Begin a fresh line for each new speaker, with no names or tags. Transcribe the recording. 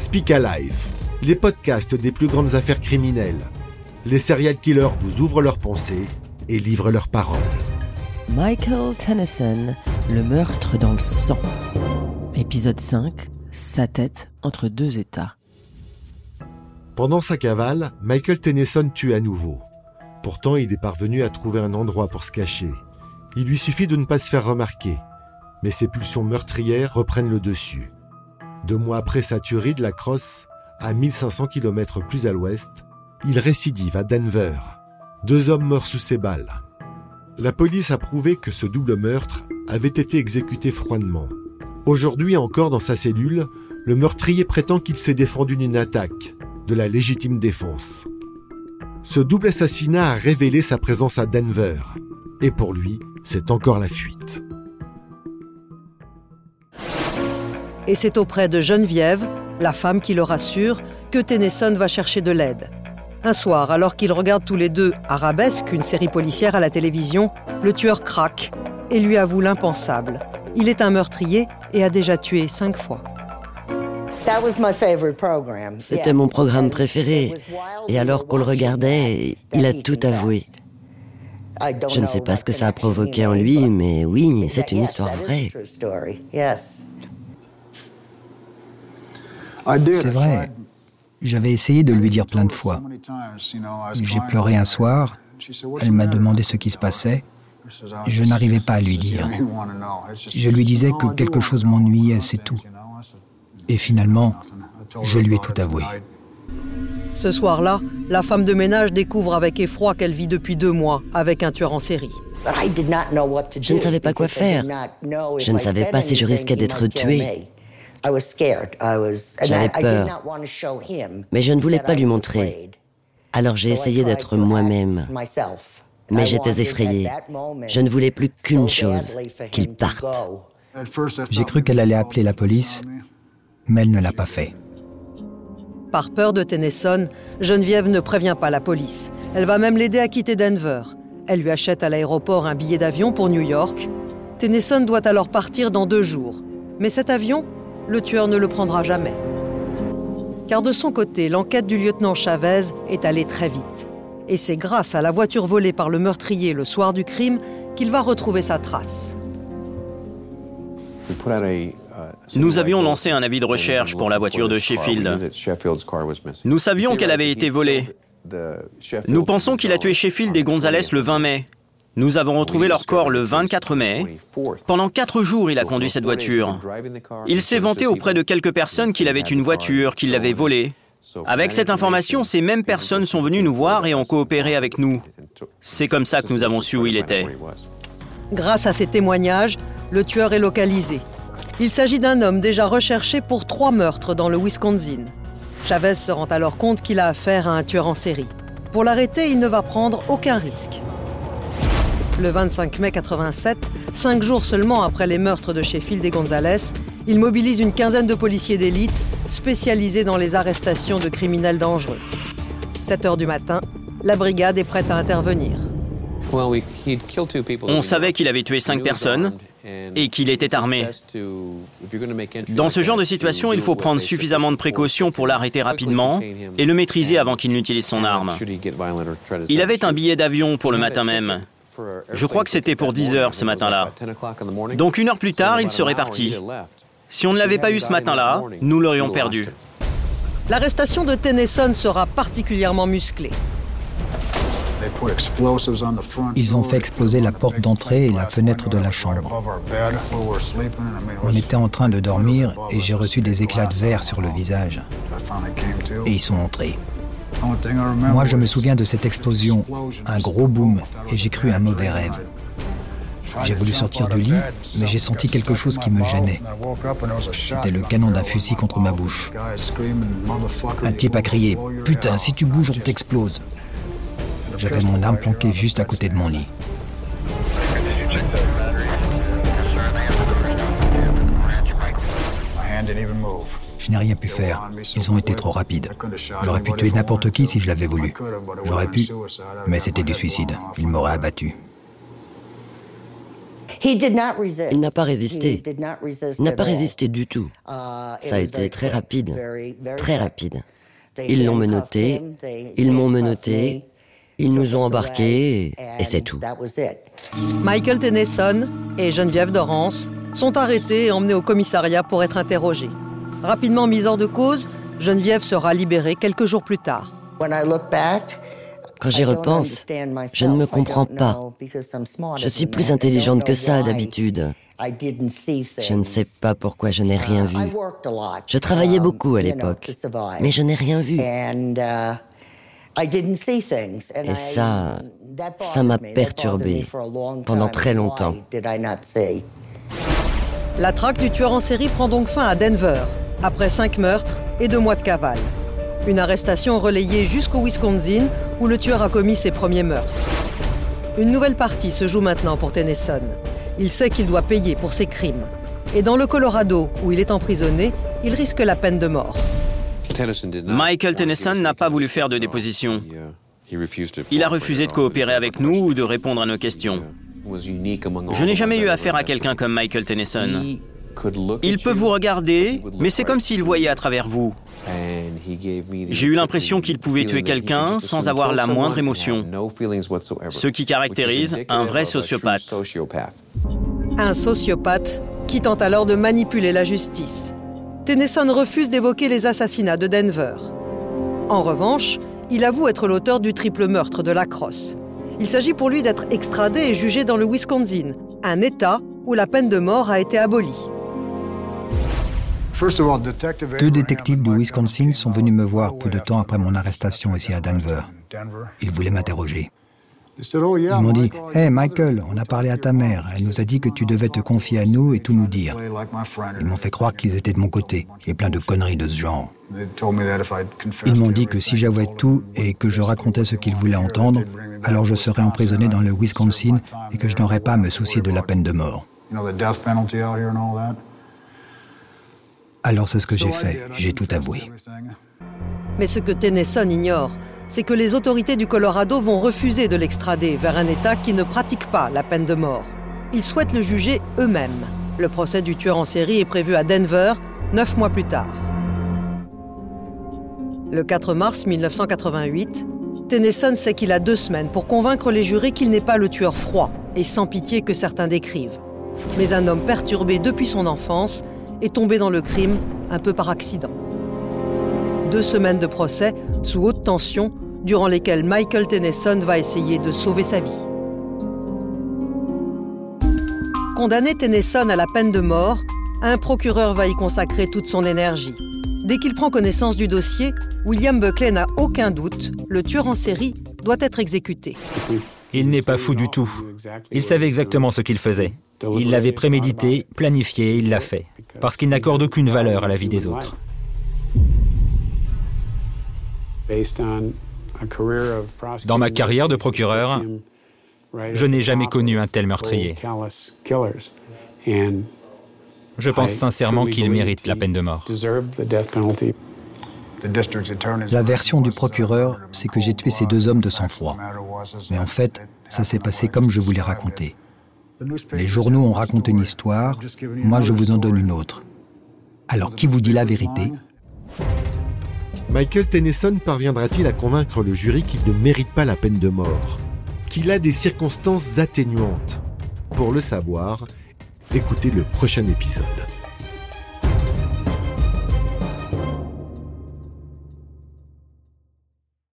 Speak Alive, les podcasts des plus grandes affaires criminelles. Les serial killers vous ouvrent leurs pensées et livrent leurs paroles.
Michael Tennyson, le meurtre dans le sang. Épisode 5, sa tête entre deux états.
Pendant sa cavale, Michael Tennyson tue à nouveau. Pourtant, il est parvenu à trouver un endroit pour se cacher. Il lui suffit de ne pas se faire remarquer. Mais ses pulsions meurtrières reprennent le dessus. Deux mois après sa tuerie de la Crosse, à 1500 km plus à l'ouest, il récidive à Denver. Deux hommes meurent sous ses balles. La police a prouvé que ce double meurtre avait été exécuté froidement. Aujourd'hui encore dans sa cellule, le meurtrier prétend qu'il s'est défendu d'une attaque, de la légitime défense. Ce double assassinat a révélé sa présence à Denver, et pour lui, c'est encore la fuite.
Et c'est auprès de Geneviève, la femme qui le rassure, que Tennyson va chercher de l'aide. Un soir, alors qu'ils regardent tous les deux Arabesque, une série policière à la télévision, le tueur craque et lui avoue l'impensable. Il est un meurtrier et a déjà tué cinq fois.
C'était mon programme préféré. Et alors qu'on le regardait, il a tout avoué. Je ne sais pas ce que ça a provoqué en lui, mais oui, c'est une histoire vraie.
C'est vrai. J'avais essayé de lui dire plein de fois. J'ai pleuré un soir. Elle m'a demandé ce qui se passait. Je n'arrivais pas à lui dire. Je lui disais que quelque chose m'ennuyait, c'est tout. Et finalement, je lui ai tout avoué.
Ce soir-là, la femme de ménage découvre avec effroi qu'elle vit depuis deux mois avec un tueur en série.
Je ne savais pas quoi faire. Je ne savais pas si je risquais d'être tuée. J'avais peur, mais je ne voulais pas lui montrer. Alors j'ai essayé d'être moi-même. Mais j'étais effrayée. Je ne voulais plus qu'une chose, qu'il parte.
J'ai cru qu'elle allait appeler la police, mais elle ne l'a pas fait.
Par peur de Tennyson, Geneviève ne prévient pas la police. Elle va même l'aider à quitter Denver. Elle lui achète à l'aéroport un billet d'avion pour New York. Tennyson doit alors partir dans deux jours. Mais cet avion, le tueur ne le prendra jamais. Car de son côté, l'enquête du lieutenant Chavez est allée très vite. Et c'est grâce à la voiture volée par le meurtrier le soir du crime qu'il va retrouver sa trace.
Nous avions lancé un avis de recherche pour la voiture de Sheffield. Nous savions qu'elle avait été volée. Nous pensons qu'il a tué Sheffield et Gonzalez le 20 mai. Nous avons retrouvé leur corps le 24 mai. Pendant quatre jours, il a conduit cette voiture. Il s'est vanté auprès de quelques personnes qu'il avait une voiture, qu'il l'avait volée. Avec cette information, ces mêmes personnes sont venues nous voir et ont coopéré avec nous. C'est comme ça que nous avons su où il était.
Grâce à ces témoignages, le tueur est localisé. Il s'agit d'un homme déjà recherché pour trois meurtres dans le Wisconsin. Chavez se rend alors compte qu'il a affaire à un tueur en série. Pour l'arrêter, il ne va prendre aucun risque. Le 25 mai 87, cinq jours seulement après les meurtres de Sheffield et Gonzalez, il mobilise une quinzaine de policiers d'élite spécialisés dans les arrestations de criminels dangereux. 7 heures du matin, la brigade est prête à intervenir.
On savait qu'il avait tué cinq personnes et qu'il était armé. Dans ce genre de situation, il faut prendre suffisamment de précautions pour l'arrêter rapidement et le maîtriser avant qu'il n'utilise son arme. Il avait un billet d'avion pour le matin même. Je crois que c'était pour 10 heures ce matin-là. Donc une heure plus tard, il serait parti. Si on ne l'avait pas eu ce matin-là, nous l'aurions perdu.
L'arrestation de Tennyson sera particulièrement musclée.
Ils ont fait exploser la porte d'entrée et la fenêtre de la chambre. On était en train de dormir et j'ai reçu des éclats de verre sur le visage. Et ils sont entrés. Moi, je me souviens de cette explosion, un gros boom, et j'ai cru un mauvais rêve. J'ai voulu sortir du lit, mais j'ai senti quelque chose qui me gênait. C'était le canon d'un fusil contre ma bouche. Un type a crié Putain, si tu bouges, on t'explose. J'avais mon arme planquée juste à côté de mon lit. Je n'ai rien pu faire. Ils ont été trop rapides. J'aurais pu tuer n'importe qui si je l'avais voulu. J'aurais pu, mais c'était du suicide. Ils m'auraient abattu.
Il n'a pas résisté. Il n'a pas résisté du tout. Uh, Ça a été très rapide, très rapide. Ils l'ont menotté, ils m'ont menotté, ils nous ont embarqués et c'est tout.
Michael Tennyson et Geneviève Dorrance sont arrêtés et emmenés au commissariat pour être interrogés. Rapidement mis hors de cause, Geneviève sera libérée quelques jours plus tard.
Quand j'y repense, je ne me comprends pas. Je suis plus intelligente que ça d'habitude. Je ne sais pas pourquoi je n'ai rien vu. Je travaillais um, beaucoup à l'époque, mais je n'ai rien vu. Uh, Et ça, ça m'a perturbé pendant très longtemps.
La traque du tueur en série prend donc fin à Denver, après cinq meurtres et deux mois de cavale. Une arrestation relayée jusqu'au Wisconsin, où le tueur a commis ses premiers meurtres. Une nouvelle partie se joue maintenant pour Tennyson. Il sait qu'il doit payer pour ses crimes. Et dans le Colorado, où il est emprisonné, il risque la peine de mort.
Michael Tennyson n'a pas voulu faire de déposition. Il a refusé de coopérer avec nous ou de répondre à nos questions. Je n'ai jamais eu affaire à quelqu'un comme Michael Tennyson. Il peut vous regarder, mais c'est comme s'il voyait à travers vous. J'ai eu l'impression qu'il pouvait tuer quelqu'un sans avoir la moindre émotion, ce qui caractérise un vrai sociopathe.
Un sociopathe qui tente alors de manipuler la justice. Tennyson refuse d'évoquer les assassinats de Denver. En revanche, il avoue être l'auteur du triple meurtre de la Crosse. Il s'agit pour lui d'être extradé et jugé dans le Wisconsin, un État où la peine de mort a été abolie.
Deux détectives du Wisconsin sont venus me voir peu de temps après mon arrestation ici à Denver. Ils voulaient m'interroger. Ils m'ont dit Hé Michael, on a parlé à ta mère. Elle nous a dit que tu devais te confier à nous et tout nous dire. Ils m'ont fait croire qu'ils étaient de mon côté et plein de conneries de ce genre. Ils m'ont dit que si j'avouais tout et que je racontais ce qu'ils voulaient entendre, alors je serais emprisonné dans le Wisconsin et que je n'aurais pas à me soucier de la peine de mort. Alors c'est ce que j'ai fait, j'ai tout avoué.
Mais ce que Tennyson ignore, c'est que les autorités du Colorado vont refuser de l'extrader vers un État qui ne pratique pas la peine de mort. Ils souhaitent le juger eux-mêmes. Le procès du tueur en série est prévu à Denver, neuf mois plus tard. Le 4 mars 1988, Tennyson sait qu'il a deux semaines pour convaincre les jurés qu'il n'est pas le tueur froid et sans pitié que certains décrivent, mais un homme perturbé depuis son enfance est tombé dans le crime un peu par accident. Deux semaines de procès sous haute tension durant lesquelles Michael Tennyson va essayer de sauver sa vie. Condamné Tennyson à la peine de mort, un procureur va y consacrer toute son énergie. Dès qu'il prend connaissance du dossier, William Buckley n'a aucun doute, le tueur en série doit être exécuté.
Il n'est pas fou du tout. Il savait exactement ce qu'il faisait. Il l'avait prémédité, planifié, il l'a fait parce qu'il n'accorde aucune valeur à la vie des autres. Dans ma carrière de procureur, je n'ai jamais connu un tel meurtrier. Je pense sincèrement qu'il mérite la peine de mort.
La version du procureur, c'est que j'ai tué ces deux hommes de sang-froid. Mais en fait, ça s'est passé comme je vous l'ai raconté. Les journaux ont raconté une histoire, moi je vous en donne une autre. Alors qui vous dit la vérité?
Michael Tennyson parviendra-t-il à convaincre le jury qu'il ne mérite pas la peine de mort? Qu'il a des circonstances atténuantes? Pour le savoir, écoutez le prochain épisode.